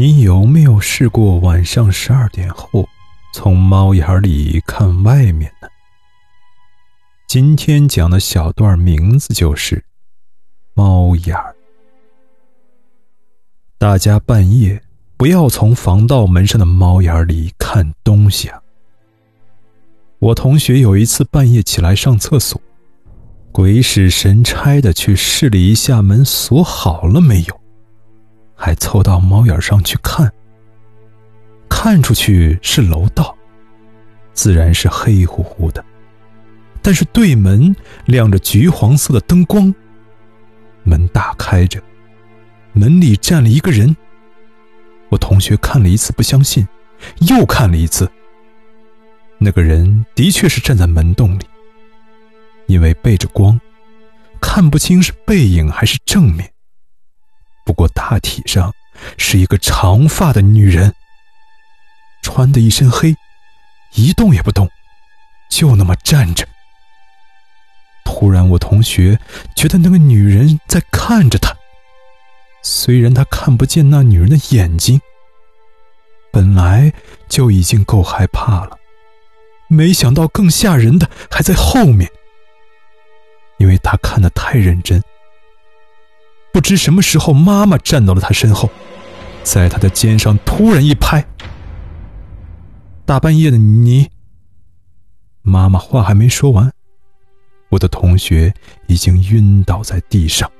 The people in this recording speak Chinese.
你有没有试过晚上十二点后，从猫眼里看外面呢？今天讲的小段名字就是《猫眼儿》。大家半夜不要从防盗门上的猫眼里看东西啊！我同学有一次半夜起来上厕所，鬼使神差的去试了一下门锁好了没有。还凑到猫眼上去看，看出去是楼道，自然是黑乎乎的，但是对门亮着橘黄色的灯光。门大开着，门里站了一个人。我同学看了一次不相信，又看了一次。那个人的确是站在门洞里，因为背着光，看不清是背影还是正面。不过大体上是一个长发的女人，穿的一身黑，一动也不动，就那么站着。突然，我同学觉得那个女人在看着他，虽然他看不见那女人的眼睛。本来就已经够害怕了，没想到更吓人的还在后面，因为他看得太认真。不知什么时候，妈妈站到了他身后，在他的肩上突然一拍。大半夜的你……妈妈话还没说完，我的同学已经晕倒在地上。